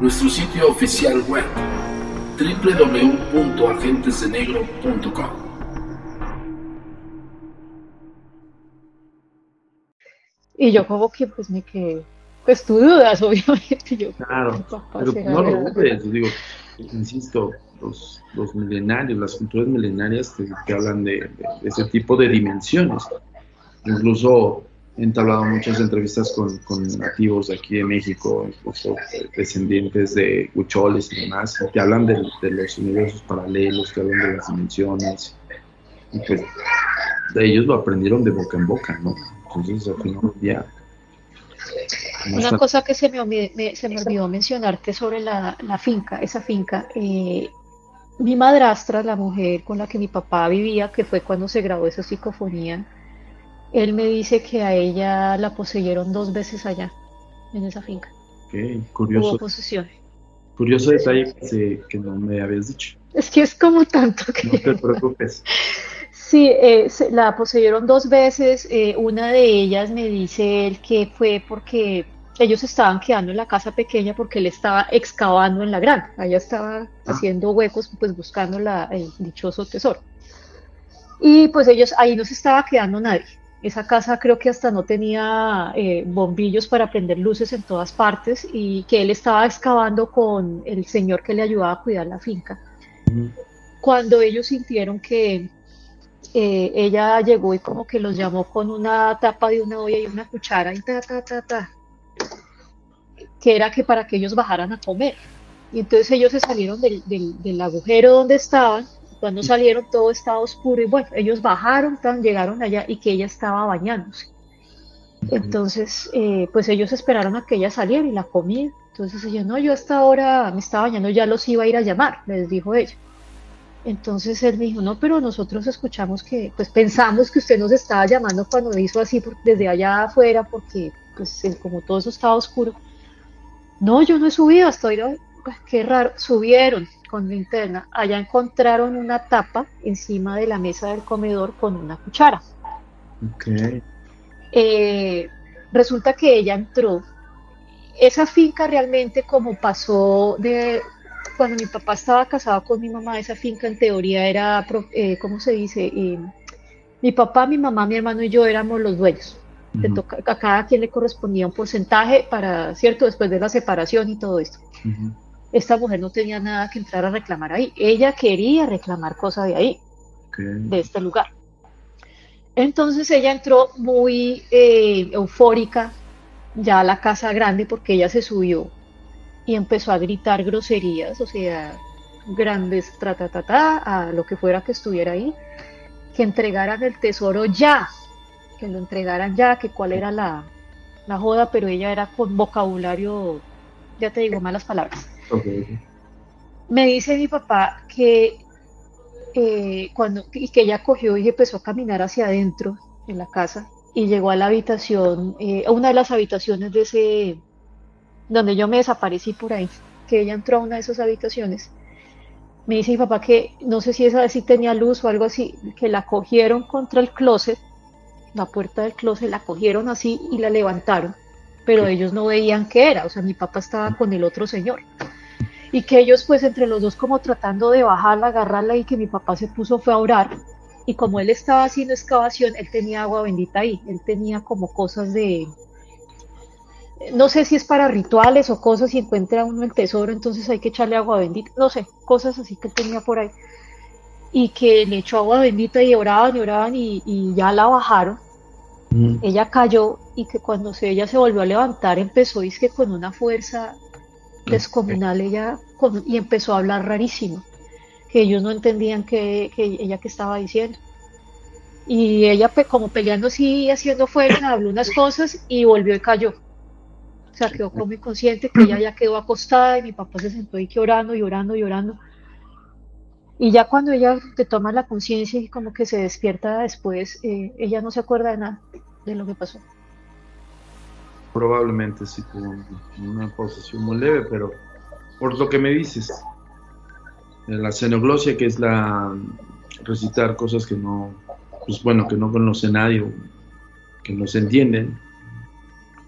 nuestro sitio oficial web www.agentesdenegro.com. Y yo como que pues me quedé, pues tú dudas obviamente. Yo, claro, pero no lo dudes, digo, insisto, los, los milenarios, las culturas milenarias que, hablan de, de, ese tipo de dimensiones. Incluso he entablado muchas entrevistas con, con nativos de aquí de México, incluso descendientes de hucholes y demás, que hablan de, los universos paralelos, que hablan de las dimensiones, y pues de ellos lo aprendieron de boca en boca, ¿no? Entonces, al final del día... Una cosa que se me, se me olvidó mencionarte sobre la, la finca, esa finca, eh, mi madrastra, la mujer con la que mi papá vivía, que fue cuando se grabó esa psicofonía, él me dice que a ella la poseyeron dos veces allá, en esa finca. Ok, curioso. Hubo posesión. Curioso detalle que, no me habías dicho. Es que es como tanto que... No te preocupes. Sí, eh, la poseyeron dos veces. Eh, una de ellas me dice él que fue porque ellos estaban quedando en la casa pequeña porque él estaba excavando en la grande. Allá estaba ah. haciendo huecos, pues buscando la, el dichoso tesoro. Y pues ellos, ahí no se estaba quedando nadie. Esa casa creo que hasta no tenía eh, bombillos para prender luces en todas partes y que él estaba excavando con el señor que le ayudaba a cuidar la finca. Cuando ellos sintieron que eh, ella llegó y como que los llamó con una tapa de una olla y una cuchara y ta, ta, ta, ta, que era que para que ellos bajaran a comer. Y entonces ellos se salieron del, del agujero donde estaban cuando salieron todo estaba oscuro y bueno, ellos bajaron, tan, llegaron allá y que ella estaba bañándose. Entonces, eh, pues ellos esperaron a que ella saliera y la comía. Entonces ella, no, yo hasta ahora me estaba bañando, ya los iba a ir a llamar, les dijo ella. Entonces él me dijo, no, pero nosotros escuchamos que, pues pensamos que usted nos estaba llamando cuando hizo así desde allá afuera, porque pues como todo eso estaba oscuro. No, yo no he subido hasta hoy, qué raro, subieron con linterna, allá encontraron una tapa encima de la mesa del comedor con una cuchara. Eh, resulta que ella entró. Esa finca realmente como pasó de cuando mi papá estaba casado con mi mamá, esa finca en teoría era, eh, ¿cómo se dice? Eh, mi papá, mi mamá, mi hermano y yo éramos los dueños. a cada quien le correspondía un porcentaje para, ¿cierto? Después de la separación y todo esto esta mujer no tenía nada que entrar a reclamar ahí. Ella quería reclamar cosas de ahí, de este lugar. Entonces ella entró muy eh, eufórica ya a la casa grande porque ella se subió y empezó a gritar groserías, o sea, grandes, a lo que fuera que estuviera ahí, que entregaran el tesoro ya, que lo entregaran ya, que cuál era la, la joda, pero ella era con vocabulario, ya te digo, malas palabras. Me dice mi papá que eh, cuando y que ella cogió y empezó a caminar hacia adentro en la casa y llegó a la habitación, eh, a una de las habitaciones de ese, donde yo me desaparecí por ahí, que ella entró a una de esas habitaciones. Me dice mi papá que no sé si esa si tenía luz o algo así, que la cogieron contra el closet, la puerta del closet, la cogieron así y la levantaron, pero ellos no veían qué era, o sea, mi papá estaba con el otro señor y que ellos pues entre los dos como tratando de bajarla, agarrarla y que mi papá se puso fue a orar y como él estaba haciendo excavación, él tenía agua bendita ahí, él tenía como cosas de, no sé si es para rituales o cosas, si encuentra uno el tesoro, entonces hay que echarle agua bendita, no sé, cosas así que él tenía por ahí. Y que le echó agua bendita y oraban y oraban y, ya la bajaron. Mm. Ella cayó y que cuando se, ella se volvió a levantar empezó, es que con una fuerza descomunal ella y empezó a hablar rarísimo, que ellos no entendían que, ella que estaba diciendo. Y ella como peleando así, haciendo fuerza, habló unas cosas y volvió y cayó. O sea, quedó como inconsciente, que ella ya quedó acostada y mi papá se sentó ahí llorando, llorando, llorando. Y ya cuando ella te toma la conciencia y como que se despierta después, eh, ella no se acuerda de nada de lo que pasó. Probablemente sí tuvo una posesión muy leve, pero por lo que me dices, la xenoglosia, que es la recitar cosas que no, pues bueno, que no conoce nadie, que no se entienden,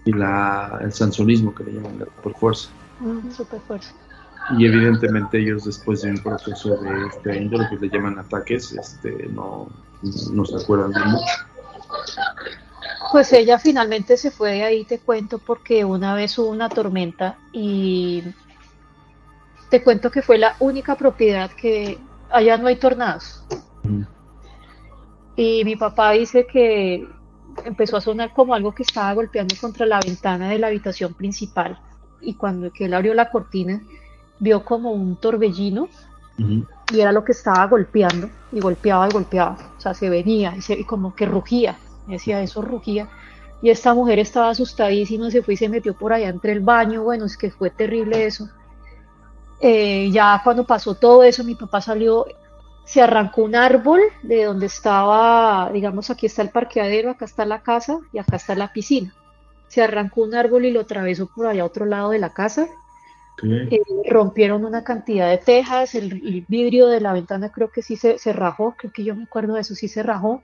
y la, el sansonismo, que le llaman la super fuerza. super fuerza. Y evidentemente ellos después de un proceso de este índole que le llaman ataques, este, no, no se acuerdan de mucho. Pues ella finalmente se fue de ahí, te cuento, porque una vez hubo una tormenta y te cuento que fue la única propiedad que allá no hay tornados. Mm. Y mi papá dice que empezó a sonar como algo que estaba golpeando contra la ventana de la habitación principal. Y cuando que él abrió la cortina, vio como un torbellino y era lo que estaba golpeando y golpeaba y golpeaba. O sea, se venía y, y como que rugía decía, eso rugía. Y esta mujer estaba asustadísima, se fue y se metió por allá entre el baño. Bueno, es que fue terrible eso. Eh, ya cuando pasó todo eso, mi papá salió, se arrancó un árbol de donde estaba, digamos, aquí está el parqueadero, acá está la casa y acá está la piscina. Se arrancó un árbol y lo atravesó por allá a otro lado de la casa. Eh, rompieron una cantidad de tejas, el, vidrio de la ventana creo que sí se, se, rajó, creo que yo me acuerdo de eso, sí se rajó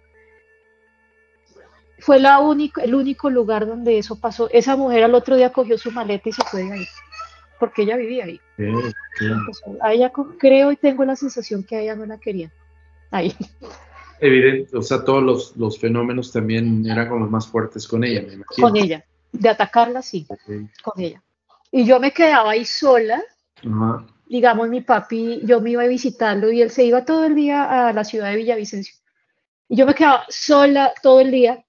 fue la el único lugar donde eso pasó. Esa mujer al otro día cogió su maleta y se fue de ahí, porque ella vivía ahí. A ella creo y tengo la sensación que a ella no la querían ahí. Evidente, o sea, todos los, los fenómenos también eran como más fuertes con ella, me imagino. Con ella, de atacarla, sí, con ella. Y yo me quedaba ahí sola. Digamos, mi papi, yo me iba a visitarlo y él se iba todo el día a la ciudad de Villavicencio. Y yo me quedaba sola todo el día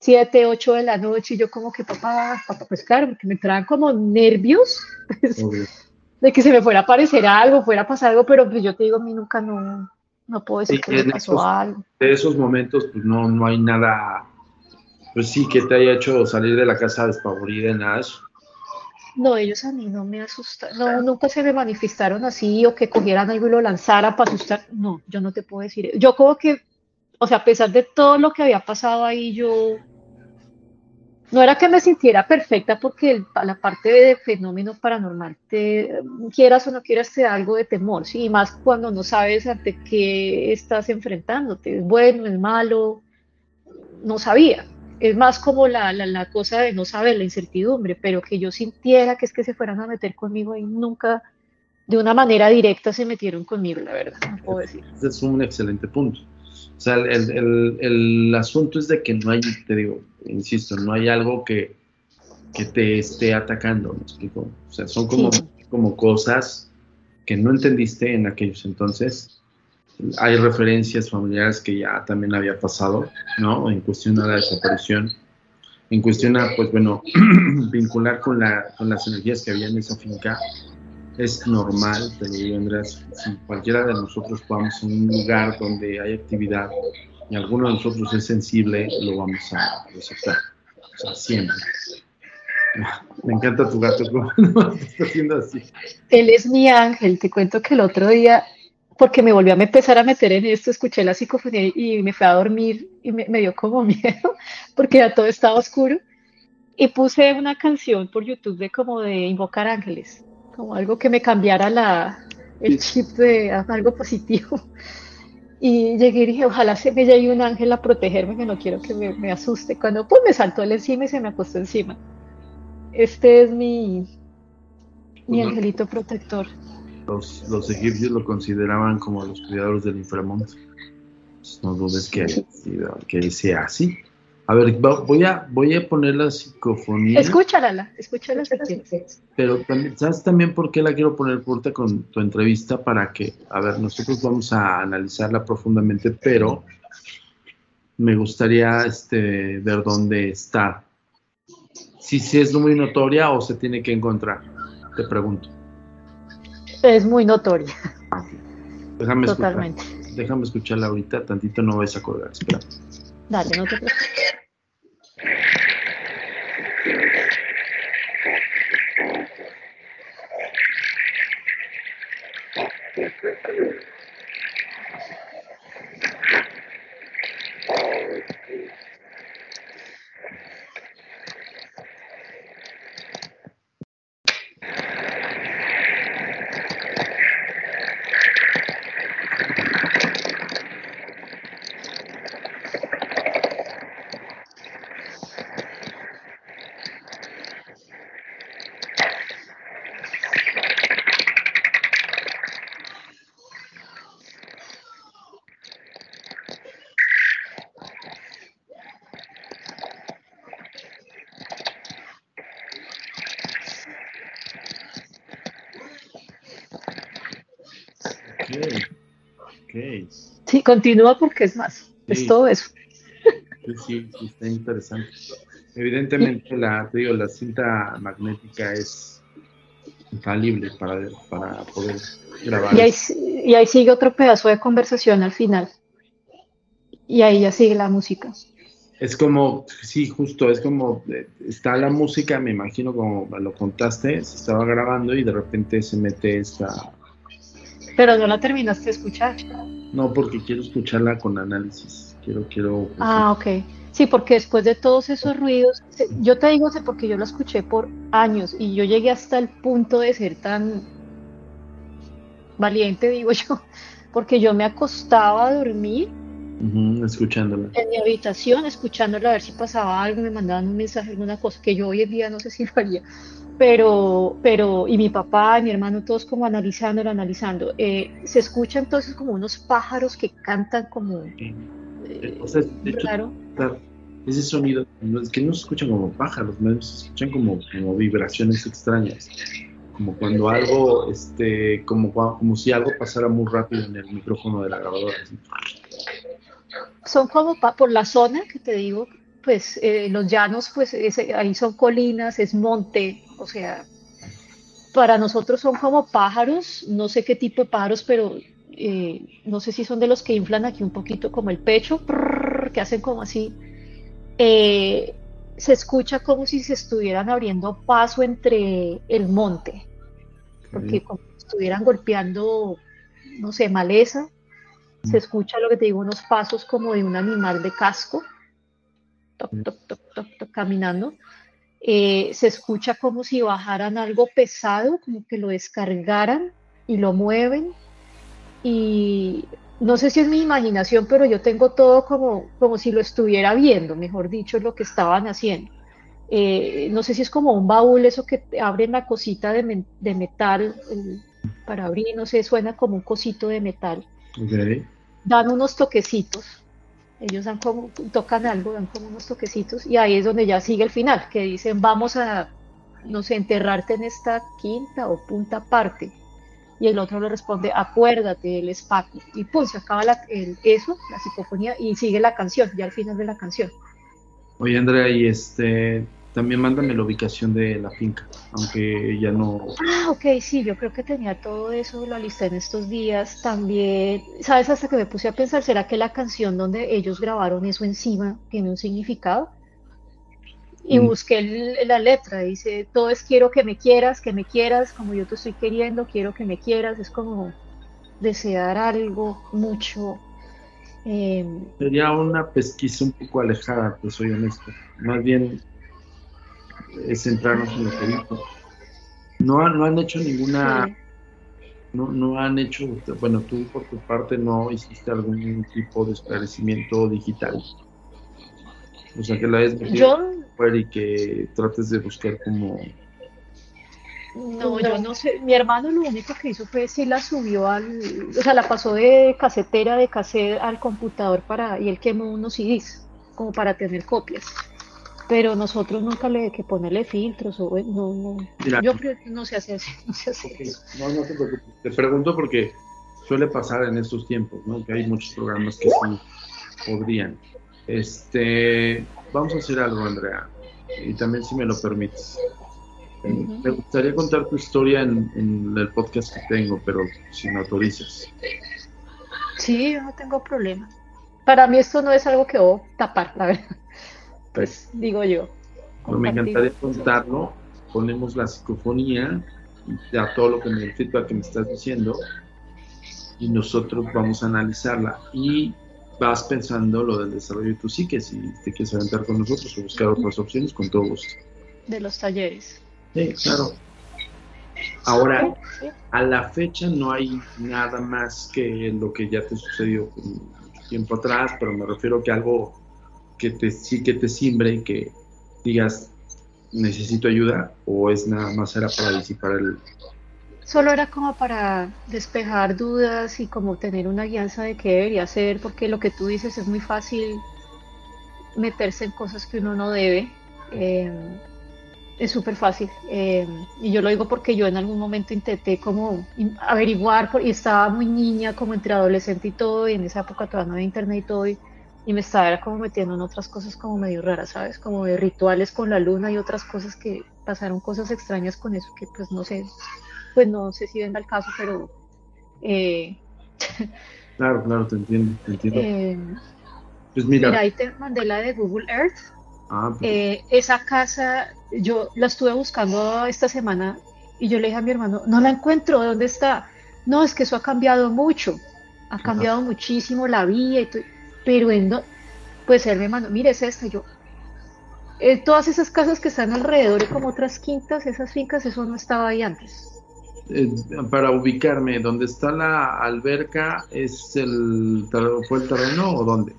7, 8 de la noche y yo como que papá, papá, pues claro, porque me entraban como nervios pues, de que se me fuera a aparecer algo, fuera a pasar algo, pero pues yo te digo, a mí nunca no, no puedo decir que me pasó algo. De esos momentos pues no, no hay nada, pues sí, que te haya hecho salir de la casa despavorida, nada eso. No, ellos a mí no me asustaron, no, nunca se me manifestaron así o que cogieran algo y lo lanzaran para asustar, no, yo no te puedo decir, yo como que, o sea, a pesar de todo lo que había pasado ahí, yo no era que me sintiera perfecta porque la parte de fenómeno paranormal, te, quieras o no quieras, te da algo de temor, ¿sí? y más cuando no sabes ante qué estás enfrentándote, es bueno, es malo, no sabía. Es más como la, cosa de no saber, la incertidumbre, pero que yo sintiera que es que se fueran a meter conmigo y nunca de una manera directa se metieron conmigo, la verdad, no puedo decir. Ese es un excelente punto. O sea, el, el, el, asunto es de que no hay, te digo, insisto, no hay algo que, que te esté atacando, ¿me explico? O sea, son como, como cosas que no entendiste en aquellos entonces. Hay referencias familiares que ya también había pasado, ¿no? En cuestión a la desaparición, en cuestión a, pues bueno, vincular con, la, con las energías que había en esa finca es normal, te lo digo si cualquiera de nosotros vamos a un lugar donde hay actividad y alguno de nosotros es sensible, lo vamos a resaltar. O sea, siempre. Me encanta tu gato, ¿cómo está haciendo así? Él es mi ángel, te cuento que el otro día, porque me volví a empezar a meter en esto, escuché la psicofonía y me fui a dormir y me, me dio como miedo, porque ya todo estaba oscuro. Y puse una canción por YouTube de como de invocar ángeles como algo que me cambiara la, el chip de algo positivo. Y llegué y dije, ojalá se me llegue un ángel a protegerme, que no quiero que me, asuste. Cuando pues me saltó él encima y se me acostó encima. Este es mi, mi angelito protector. Los, los, egipcios lo consideraban como los cuidadores del inframundo. No dudes que, que sea así. A ver, voy a, voy a poner la psicofonía. Escúchala, escúchala Pero también, ¿sabes también por qué la quiero poner corta con tu entrevista? Para que, a ver, nosotros vamos a analizarla profundamente, pero me gustaría este, ver dónde está. Si, si es muy notoria o se tiene que encontrar, te pregunto. Es muy notoria. Déjame Totalmente. Déjame escucharla ahorita, tantito no vais a colgar, espera. Dale, no te preocupes. Sí, continúa porque es más, es todo eso. Sí, sí, está interesante. Evidentemente, la, digo, la cinta magnética es infalible para, para poder grabar. Y ahí, y ahí sigue otro pedazo de conversación al final. Y ahí ya sigue la música. Es como, sí, justo, es como, eh, está la música, me imagino como lo contaste, se estaba grabando y de repente se mete esta pero no la terminaste de escuchar. No, porque quiero escucharla con análisis. Quiero, quiero. Pues, ah, ok. Sí, porque después de todos esos ruidos, yo te digo porque yo lo escuché por años y yo llegué hasta el punto de ser tan valiente, digo yo, porque yo me acostaba a dormir. escuchándola. En mi habitación, escuchándola a ver si pasaba algo, me mandaban un mensaje, alguna cosa que yo hoy en día no sé si lo haría pero, pero, y mi papá, y mi hermano, todos como analizándolo, analizando. Eh, se escucha entonces como unos pájaros que cantan como... Eh, o sea, de hecho, ese sonido, es que no se escuchan como pájaros, se escuchan como, como vibraciones extrañas, como cuando algo, este, como, como si algo pasara muy rápido en el micrófono de la grabadora. Son como por la zona que te digo, pues eh, los llanos, pues ahí son colinas, es monte, o sea, para nosotros son como pájaros, no sé qué tipo de pájaros, pero eh, no sé si son de los que inflan aquí un poquito como el pecho, que hacen como así. Eh, se escucha como si se estuvieran abriendo paso entre el monte, porque como si estuvieran golpeando, no sé, maleza. Se escucha lo que te digo, unos pasos como de un animal de casco caminando. Eh, se escucha como si bajaran algo pesado, como que lo descargaran y lo mueven. Y no sé si es mi imaginación, pero yo tengo todo como, como si lo estuviera viendo, mejor dicho, lo que estaban haciendo. Eh, no sé si es como un baúl, eso que abren la cosita de, de metal para abrir, no sé, suena como un cosito de metal. Dan unos toquecitos ellos dan como, tocan algo, dan como unos toquecitos y ahí es donde ya sigue el final, que dicen vamos a, no sé, enterrarte en esta quinta o punta parte. Y el otro le responde, acuérdate, él es Paco. Y pum, se acaba el, eso, la psicofonía, y sigue la canción, ya al final de la canción. Oye, Andrea, y este, también mándame la ubicación de la finca, aunque ya no... Ah, ok, sí, yo creo que tenía todo eso, lo alisté en estos días. También, ¿sabes? Hasta que me puse a pensar, ¿será que la canción donde ellos grabaron eso encima tiene un significado? Y mm. busqué la letra, dice, todo es quiero que me quieras, que me quieras, como yo te estoy queriendo, quiero que me quieras, es como desear algo mucho. Em, Sería una pesquisa un poco alejada, pues soy honesto. Más bien es centrarnos en lo que dijo. No, no han hecho ninguna, no, no han hecho, bueno, tú por tu parte no hiciste algún tipo de esclarecimiento digital. O sea, que la yo y que trates de buscar como no, yo no sé. Mi hermano lo único que hizo fue si la subió al, o sea, la pasó de casetera de cassette al computador para y él quemó unos CDs como para tener copias pero nosotros nunca le que ponerle filtros o no, no yo creo que no se hace así, no se hace eso. No, no te preocupes. Te pregunto porque suele pasar en estos tiempos, ¿no? Que hay muchos programas que sí podrían. Este, vamos a hacer algo, Andrea, y también si me lo permites. Me gustaría contar tu historia en, en, el podcast que tengo, pero si me autorizas. Sí, yo no tengo problema. Para mí esto no es algo que debo tapar, la verdad pues digo yo. me encantaría contarlo. Ponemos la psicofonía, ya todo lo que me feedback que me estás diciendo, y nosotros vamos a analizarla. Y vas pensando lo del desarrollo de tu psique, si te quieres aventar con nosotros o buscar otras opciones, con todo gusto. De los talleres. Sí, claro. Ahora, a la fecha no hay nada más que lo que ya te sucedió tiempo atrás, pero me refiero que algo que te, que te simbre y que digas, necesito ayuda o es nada más era para disipar el... Solo era como para despejar dudas y como tener una guianza de qué debería hacer, porque lo que tú dices es muy fácil meterse en cosas que uno no debe. Eh, es súper fácil. Eh, y yo lo digo porque yo en algún momento intenté como averiguar, y estaba muy niña, como entre adolescente y todo, y en esa época todavía no había internet y todo, y y me estaba como metiendo en otras cosas como medio raras, ¿sabes? Como de rituales con la luna y otras cosas que pasaron cosas extrañas con eso que pues no sé, pues no sé si venga el caso, pero... Eh, claro, claro, te entiendo, te entiendo. Eh, pues mira. ahí te mandé la de Google Earth. Ah, pues. eh, esa casa, yo la estuve buscando esta semana y yo le dije a mi hermano, no la encuentro, ¿dónde está? No, es que eso ha cambiado mucho, ha cambiado muchísimo la vía y todo pero en pues él me mandó, mire, es esta, yo, eh, todas esas casas que están alrededor y como otras quintas, esas fincas, eso no estaba ahí antes. Eh, para ubicarme, ¿dónde está la alberca? ¿Es el, ¿Fue el terreno o dónde?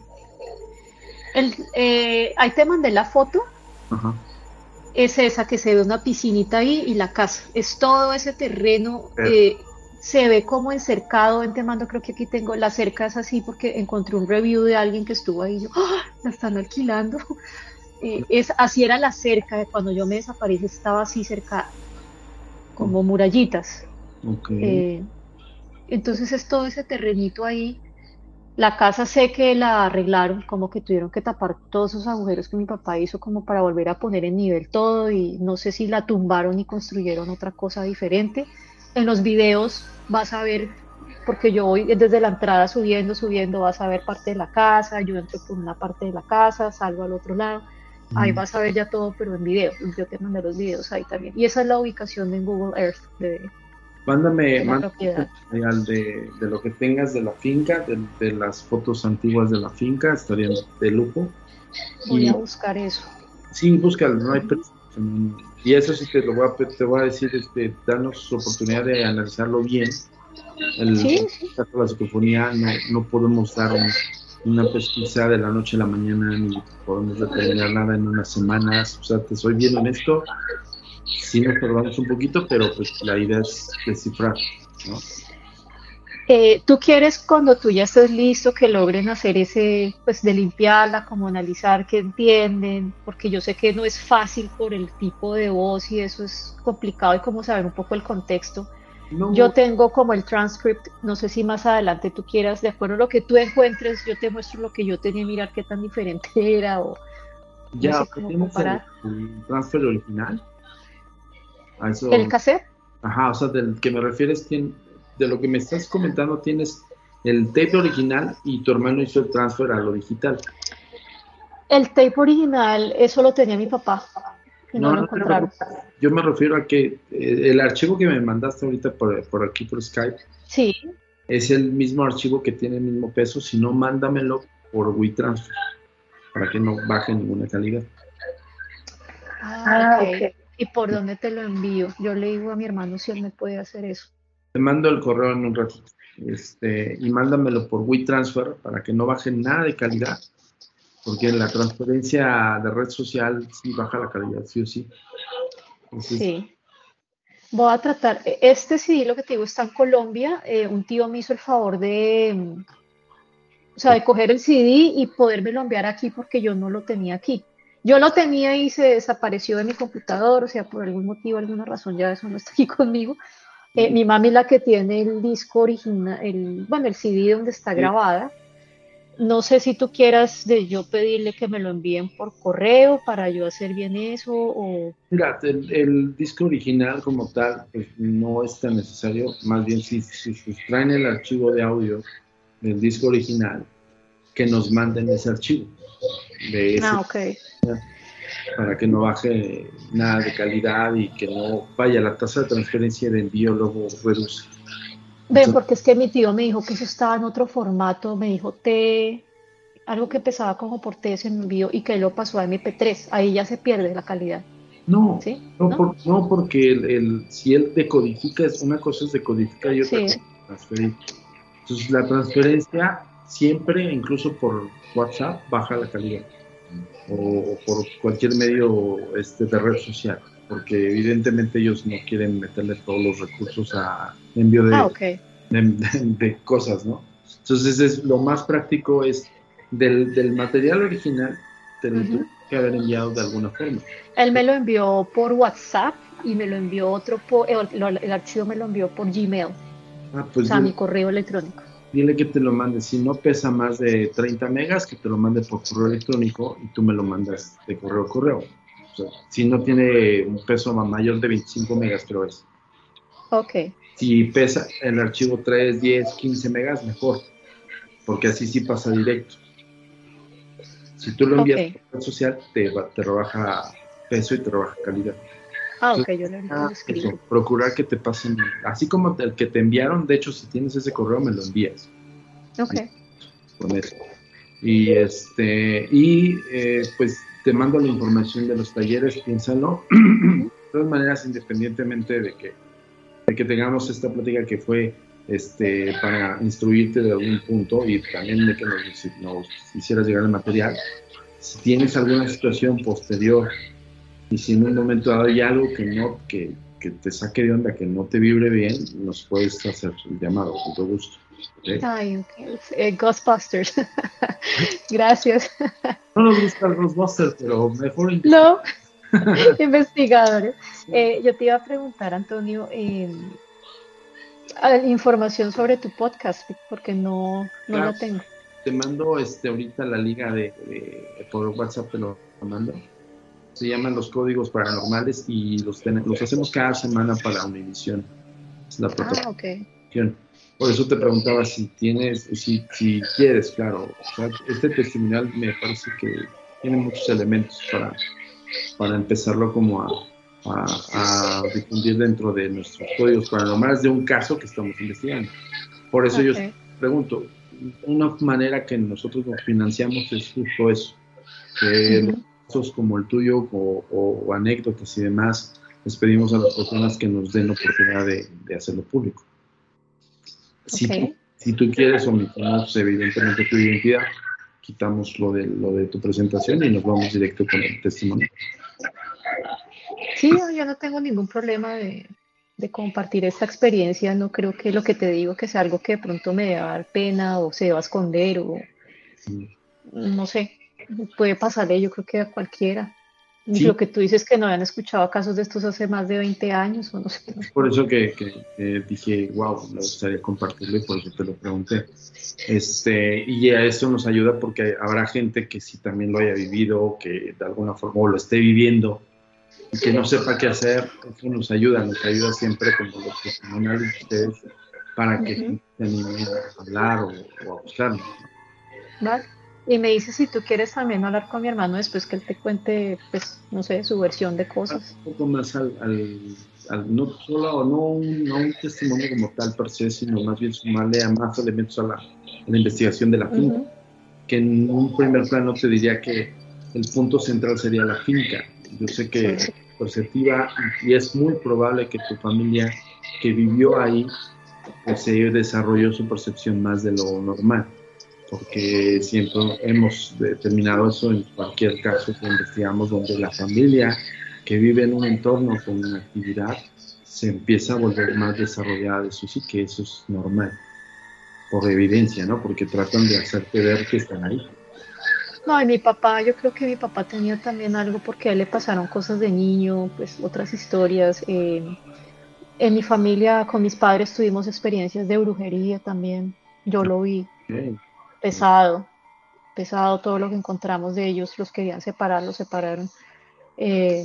El, eh, ahí te mandé la foto. Ajá. Es esa que se ve una piscinita ahí y la casa. Es todo ese terreno se ve como encercado en Temando, creo que aquí tengo las cercas así porque encontré un review de alguien que estuvo ahí y yo, ¡Ah! la están alquilando. Eh, es, así era la cerca, cuando yo me desaparecí estaba así cerca, como murallitas. Eh, entonces es todo ese terrenito ahí. La casa sé que la arreglaron, como que tuvieron que tapar todos esos agujeros que mi papá hizo como para volver a poner en nivel todo y no sé si la tumbaron y construyeron otra cosa diferente. En los videos vas a ver, porque yo voy desde la entrada subiendo, subiendo, vas a ver parte de la casa, yo entro por una parte de la casa, salgo al otro lado, ahí vas a ver ya todo, pero en video, yo te mandé los videos ahí también. Y esa es la ubicación en Google Earth de, Mándame, de, de, lo que tengas de la finca, de, las fotos antiguas de la finca, estarían de lujo. Voy a buscar eso. Sí, búscalo, no hay y eso sí te lo voy a, te voy a decir, este, darnos oportunidad de analizarlo bien. El, ¿Sí? la psicofonía no, no podemos dar una pesquisa de la noche a la mañana ni podemos determinar nada en unas semanas. O sea, te soy bien honesto, sí nos tardamos un poquito, pero pues la idea es descifrar, ¿no? Eh, tú quieres cuando tú ya estés listo que logren hacer ese, pues de limpiarla, como analizar que entienden, porque yo sé que no es fácil por el tipo de voz y eso es complicado y como saber un poco el contexto. Yo tengo como el transcript, no sé si más adelante tú quieras, de acuerdo a lo que tú encuentres, yo te muestro lo que yo tenía, mirar qué tan diferente era o, ya no el, transfer original. ¿El cassette? Ajá, o sea, del que me refieres, de lo que me estás comentando, tienes el tape original y tu hermano hizo el transfer a lo digital. El tape original, eso lo tenía mi papá. no, lo encontraron. yo me refiero a que eh, el archivo que me mandaste ahorita por, por aquí por Skype. Sí. Es el mismo archivo que tiene el mismo peso, si no, mándamelo por WeTransfer para que no baje ninguna calidad. Ah, ah ¿Y por dónde te lo envío? Yo le digo a mi hermano si él me puede hacer eso. Te mando el correo en un ratito. Este, y mándamelo por WeTransfer para que no baje nada de calidad. Porque la transferencia de red social sí baja la calidad, sí o sí. sí. Voy a tratar. Este sí, lo que te digo, está en Colombia. Eh, un tío me hizo el favor de o sea, de coger el CD y podérmelo enviar aquí porque yo no lo tenía aquí. Yo lo tenía y se desapareció de mi computador, o sea, por algún motivo, alguna razón, ya eso no está aquí conmigo. Eh, mi mami la que tiene el disco original, el, bueno, el CD donde está grabada. No sé si tú quieras de yo pedirle que me lo envíen por correo para yo hacer bien eso o... Mira, el, disco original como tal pues, no es tan necesario, más bien si, si, si traen el archivo de audio del disco original, que nos manden ese archivo. De ah, ok. Para que no baje nada de calidad y que no vaya la tasa de transferencia de envío luego reduce. Ven, porque es que mi tío me dijo que eso estaba en otro formato, me dijo T, algo que empezaba como por T ese envío y que lo pasó a MP3, ahí ya se pierde la calidad. No, no, porque el, si él decodifica, es una cosa es decodificar y otra cosa transferir. Entonces la transferencia siempre, incluso por WhatsApp, baja la calidad o, por cualquier medio este, de red social, porque evidentemente ellos no quieren meterle todos los recursos a envío de, ah, de, cosas, ¿no? Entonces es, lo más práctico es del, del material original, te lo que haber enviado de alguna forma. Él me lo envió por WhatsApp y me lo envió otro, por, el, el archivo me lo envió por Gmail. Ah, pues o sea, mi correo electrónico. Dile que te lo mande. Si no pesa más de 30 megas, que te lo mande por correo electrónico y tú me lo mandas de correo a correo. O sea, si no tiene un peso mayor de 25 megas, creo es. Ok. Si pesa el archivo 3, 10, 15 megas, mejor. Porque así sí pasa directo. Si tú lo envías por red social, te, te rebaja peso y te rebaja calidad. Ah, ok, yo le ah, escribo. procurar que te pasen, así como el que te enviaron, de hecho, si tienes ese correo, me lo envías. Ok. Con eso. Y, este, y eh, pues te mando la información de los talleres, piénsalo. de todas maneras, independientemente de que, de que tengamos esta plática que fue este, para instruirte de algún punto y también de que nos, nos hicieras llegar el material, si tienes alguna situación posterior y si en un momento dado hay algo que no, que, que te saque de onda, que no te vibre bien, nos puedes hacer el llamado, con todo gusto. Ay, okay. Eh, Ghostbusters. Gracias. No nos gusta el Ghostbusters, pero mejor No, investigadores. Eh, yo te iba a preguntar, Antonio, eh, información sobre tu podcast, porque no, no la tengo. Te mando este ahorita la liga de, de por WhatsApp, te lo mando se llaman los códigos paranormales y los, los hacemos cada semana para Univision. Es la ah, Por eso te preguntaba si tienes, si, si quieres, claro. este testimonial me parece que tiene muchos elementos para, para empezarlo como a, a, difundir dentro de nuestros códigos paranormales de un caso que estamos investigando. Por eso yo pregunto, una manera que nosotros nos financiamos es justo eso, como el tuyo o, anécdotas y demás, les pedimos a las personas que nos den la oportunidad de, hacerlo público. Si, tú, si tú quieres omitimos evidentemente tu identidad, quitamos lo de, lo de tu presentación y nos vamos directo con el testimonio. Sí, yo no tengo ningún problema de, de, compartir esta experiencia. No creo que lo que te digo que sea algo que de pronto me va a dar pena o se va a esconder o no sé puede pasarle, yo creo que a cualquiera. Lo que tú dices que no habían escuchado casos de estos hace más de 20 años o no sé. Por eso que, dije, wow, me gustaría compartirlo y por eso te lo pregunté. Este, y a eso nos ayuda porque habrá gente que sí también lo haya vivido, que de alguna forma lo esté viviendo y que no sepa qué hacer. Eso nos ayuda, nos ayuda siempre con los profesionales de ustedes para que se animen a hablar o, a buscarnos. Vale. Y me dice si tú quieres también hablar con mi hermano después que él te cuente, pues, no sé, su versión de cosas. Un poco más al, no solo no un, no un, testimonio como tal per se, sino más bien sumarle a más elementos a la, investigación de la finca. Que en un primer plano te diría que el punto central sería la finca. Yo sé que perceptiva y es muy probable que tu familia que vivió ahí pues se desarrolló su percepción más de lo normal porque siempre hemos determinado eso en cualquier caso que investigamos donde la familia que vive en un entorno con una actividad se empieza a volver más desarrollada, eso sí que eso es normal, por evidencia, ¿no? Porque tratan de hacerte ver que están ahí. No, y mi papá, yo creo que mi papá tenía también algo porque a él le pasaron cosas de niño, pues otras historias. Eh, en mi familia, con mis padres, tuvimos experiencias de brujería también. Yo lo vi pesado, pesado todo lo que encontramos de ellos, los querían separar, los separaron. Eh,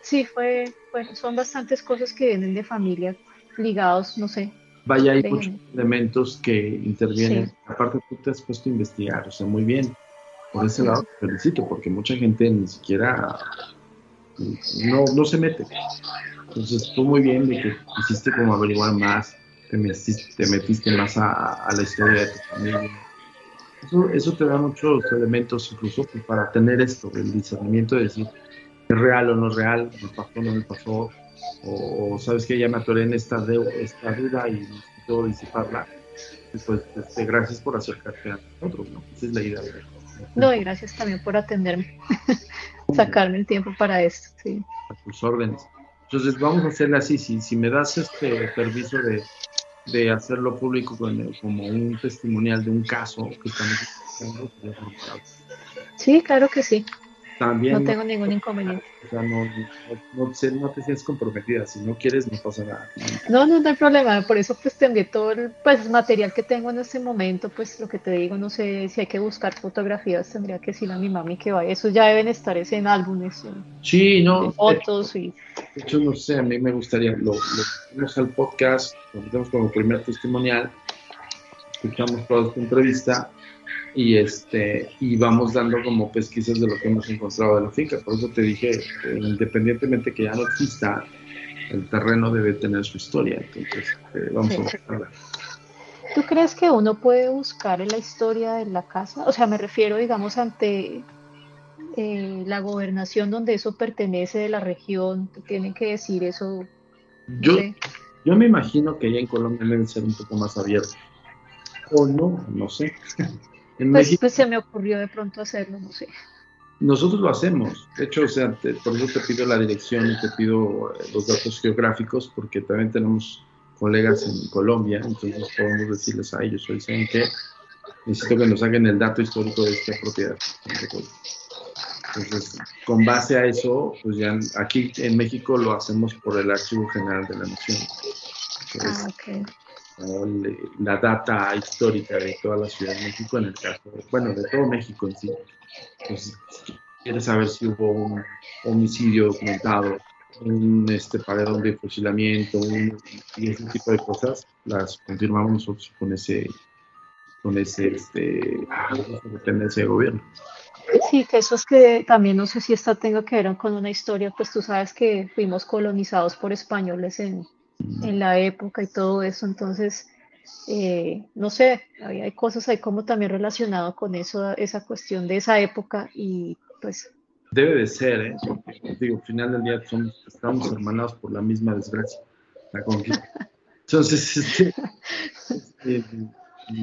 sí, fue, son bastantes cosas que vienen de familia, ligados, no sé. Vaya, hay muchos elementos que intervienen. Aparte, tú te has puesto a investigar, o sea, muy bien. Por ese lado te felicito, porque mucha gente ni siquiera no, no se mete. Entonces, tú muy bien de que quisiste como averiguar más, te metiste, más a, a la historia de tu familia, eso, te da muchos elementos incluso para tener esto, el discernimiento de decir, ¿es real o no es real? ¿Me pasó o no me pasó? O, sabes que ya me atoré en esta, esta duda y necesito disiparla. Pues este, gracias por acercarte a nosotros, ¿no? Esa es la idea. De no, y gracias también por atenderme, sacarme el tiempo para esto. Sí. A tus órdenes. Entonces vamos a hacerle así, si, si me das este permiso de, de hacerlo público como un testimonial de un caso que estamos Sí, claro que sí. También, no tengo ningún inconveniente. O sea, no, no, no, te sientes comprometida. Si no quieres, no pasa nada. No, no, no hay problema. Por eso, pues, tendré todo el pues, material que tengo en este momento. Pues, lo que te digo, no sé si hay que buscar fotografías. Tendría que decirle a mi mami que vaya. Eso ya deben estar en álbumes. sí, no. fotos y. De hecho, no sé, a mí me gustaría. Lo, lo al podcast, lo metemos como primer testimonial. Escuchamos toda esta entrevista y este y vamos dando como pesquisas de lo que hemos encontrado de la finca. Por eso te dije, independientemente que ya no exista, el terreno debe tener su historia. Entonces, eh, vamos a buscarla. ¿Tú crees que uno puede buscar en la historia de la casa? O sea, me refiero, digamos, ante eh, la gobernación donde eso pertenece de la región, tienen que decir eso. yo, yo me imagino que ya en Colombia deben ser un poco más abiertos. O no, no sé. Pues, pues, se me ocurrió de pronto hacerlo, no sé. Nosotros lo hacemos. De hecho, o sea, por eso te pido la dirección y te pido eh, los datos geográficos, porque también tenemos colegas en Colombia, entonces podemos decirles a ellos, hoy saben que necesito que nos hagan el dato histórico de esta propiedad. Entonces, con base a eso, pues ya aquí en México lo hacemos por el Archivo General de la Nación. ah, okay la data histórica de toda la Ciudad de México, en el caso, bueno, de todo México en sí. Entonces, si quieres saber si hubo un homicidio documentado, un este, paredón de fusilamiento y ese tipo de cosas, las confirmamos nosotros con ese, con ese, este, dependencia de gobierno. Sí, que eso es que también no sé si esta tenga que ver con una historia, pues tú sabes que fuimos colonizados por españoles en, en la época y todo eso. Entonces, eh, no sé, hay, cosas ahí como también relacionado con eso, esa cuestión de esa época y pues... Debe de ser, ¿eh? Porque, digo, al final del día somos, estamos hermanados por la misma desgracia, la conquista. Entonces, este, este,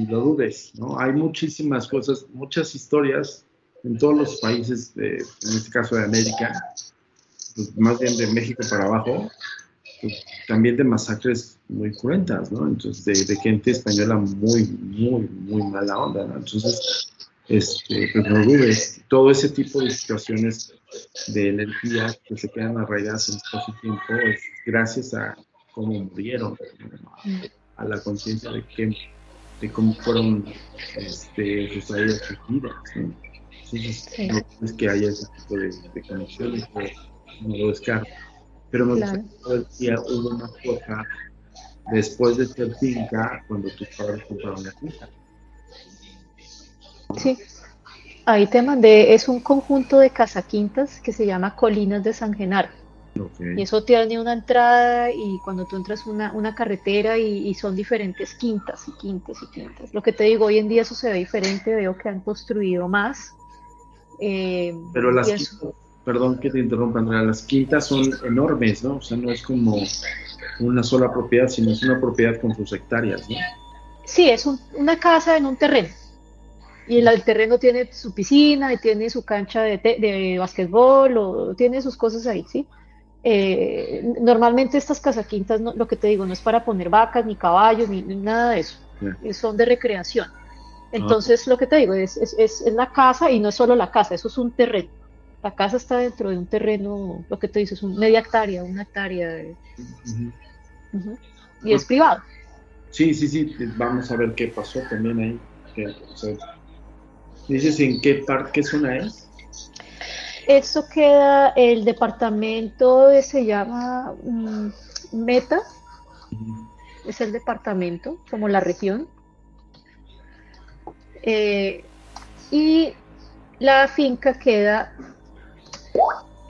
lo dudes, ¿no? Hay muchísimas cosas, muchas historias en todos los países, en este caso de América, pues, más bien de México para abajo, también de masacres muy cruentas, ¿no? Entonces, de, gente española muy, muy, muy mala onda, ¿no? Entonces, este, pues todo ese tipo de situaciones de energía que se quedan arraigadas en espacio y tiempo es gracias a cómo murieron, a la conciencia de que de cómo fueron este, sus vidas. Entonces, no es que haya ese tipo de, de conexiones, pero no lo descarto. Pero me gusta que hubo una cosa después de ser finca cuando tus padres compraron la finca. Sí, ahí te mandé, es un conjunto de casaquintas que se llama Colinas de San Genaro. Y eso tiene una entrada y cuando tú entras una, una carretera y, son diferentes quintas y quintas y quintas. Lo que te digo, hoy en día eso se ve diferente, veo que han construido más. Eh, Pero las quintas, perdón que te interrumpa Andrea, las quintas son enormes, ¿no? O sea, no es como una sola propiedad, sino es una propiedad con sus hectáreas, ¿no? Sí, es una casa en un terreno. Y el, terreno tiene su piscina, y tiene su cancha de, de basquetbol, o tiene sus cosas ahí, ¿sí? Eh, normalmente estas casaquintas, no, lo que te digo, no es para poner vacas, ni caballos, ni, nada de eso. Son de recreación. Entonces, lo que te digo, es, es, es, la casa y no es solo la casa, eso es un terreno. La casa está dentro de un terreno, lo que te dices, un media hectárea, una hectárea. Y es privado. Sí, sí, sí, vamos a ver qué pasó también ahí. ¿Dices en qué parte, qué zona es? Esto queda, el departamento se llama mm, Meta, es el departamento, como la región. Eh, y la finca queda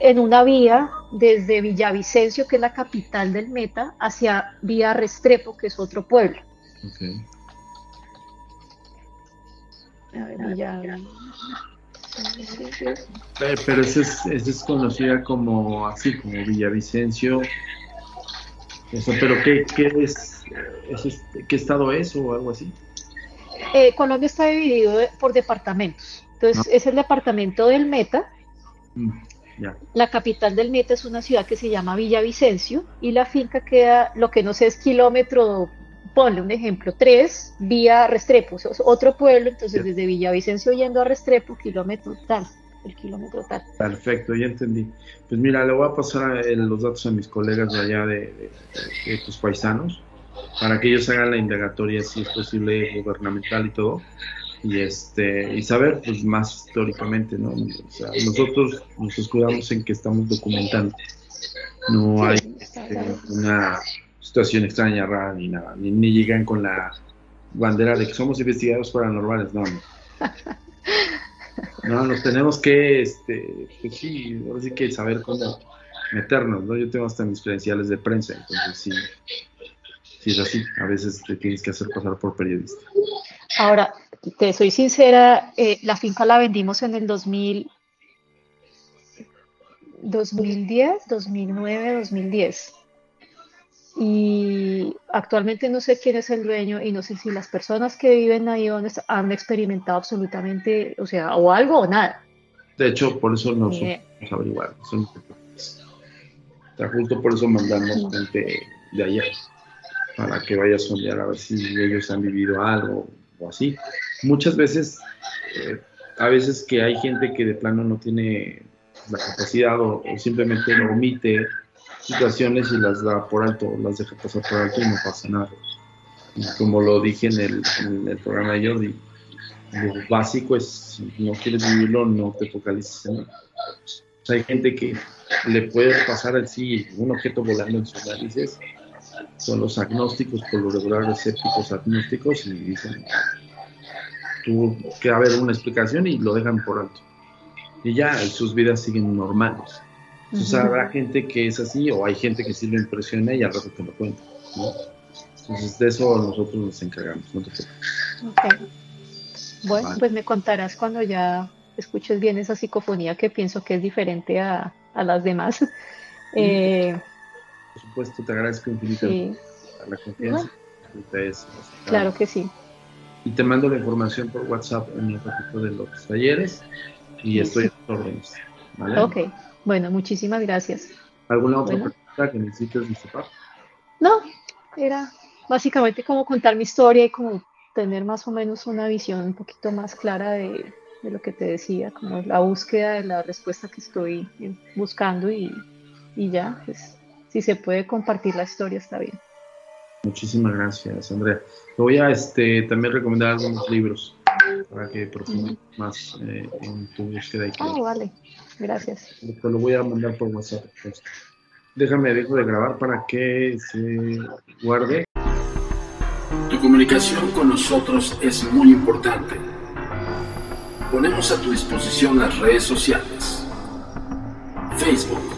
en una vía desde Villavicencio, que es la capital del Meta, hacia Vía Restrepo, que es otro pueblo. Pero esa es, es, conocida como así, como Villavicencio. Eso, pero ¿qué, qué es, ¿Qué estado es o algo así? Eh, Colombia está dividido por departamentos. Entonces, ah. es el departamento del Meta. Mm, la capital del Meta es una ciudad que se llama Villavicencio y la finca queda, lo que no sé es kilómetro ponle un ejemplo, tres, vía Restrepo, otro pueblo, entonces desde Villavicencio yendo a Restrepo, kilómetro tal, el kilómetro tal. Perfecto, ya entendí. Pues mira, le voy a pasar los datos a mis colegas de allá de, tus paisanos, para que ellos hagan la indagatoria, si es posible, gubernamental y todo, y este y saber pues más históricamente, ¿no? O sea, nosotros nos escudamos en que estamos documentando, no hay este, una situación extraña, rara, ni nada, ni, llegan con la bandera de que somos investigadores paranormales, no. No, nos tenemos que, este, pues sí, ahora sí que saber cómo meternos, ¿no? Yo tengo hasta mis credenciales de prensa, entonces sí, sí es así, a veces te tienes que hacer pasar por periodista. Ahora, te soy sincera, eh, la finca la vendimos en el 2000, 2010, 2009, 2010 y actualmente no sé quién es el dueño y no sé si las personas que viven ahí han experimentado absolutamente, o sea, o algo o nada. De hecho, por eso nos eh. averiguar. justo por eso mandamos gente de allá, para que vaya a sondear a ver si ellos han vivido algo o así. Muchas veces, eh, a veces que hay gente que de plano no tiene la capacidad o simplemente omite situaciones y las da por alto, las deja pasar por alto y no pasa nada. como lo dije en el, en el programa de Jordi, lo básico es, si no quieres vivirlo, no te focalices en él. hay gente que le puede pasar así un objeto volando en sus narices, son los agnósticos, por lo regular escépticos agnósticos, y dicen, tuvo que haber una explicación y lo dejan por alto. Y ya, sus vidas siguen normales. Entonces habrá gente que es así o hay gente que sí lo impresiona y al rato te lo cuenta. ¿no? Entonces de eso nosotros nos encargamos. No te Bueno, pues me contarás cuando ya escuches bien esa psicofonía que pienso que es diferente a, a las demás. Eh, supuesto, te agradezco infinitamente la confianza. claro que sí. Y te mando la información por WhatsApp en el ratito de los talleres y estoy a órdenes. ¿vale? Ok. Bueno, muchísimas gracias. ¿Alguna otra pregunta que necesites disipar? No, era básicamente como contar mi historia y como tener más o menos una visión un poquito más clara de, de lo que te decía, como la búsqueda de la respuesta que estoy buscando y, y ya, pues si se puede compartir la historia está bien. Muchísimas gracias, Andrea. Te voy a este, también recomendar algunos libros para que profundices más eh, en tu búsqueda. Ah, vale. Gracias. Te lo voy a mandar por WhatsApp. Déjame, dejo de grabar para que se guarde. Tu comunicación con nosotros es muy importante. Ponemos a tu disposición las redes sociales. Facebook,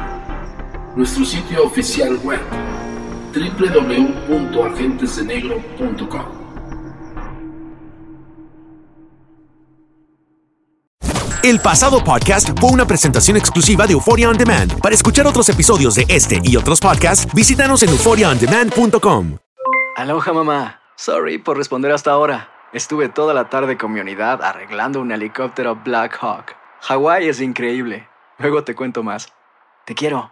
Nuestro sitio oficial web, www.agentesdenegro.com. El pasado podcast fue una presentación exclusiva de Euphoria On Demand. Para escuchar otros episodios de este y otros podcasts, visítanos en euphoriaondemand.com. Aloha mamá. Sorry por responder hasta ahora. Estuve toda la tarde con mi unidad arreglando un helicóptero Black Hawk. Hawái es increíble. Luego te cuento más. Te quiero.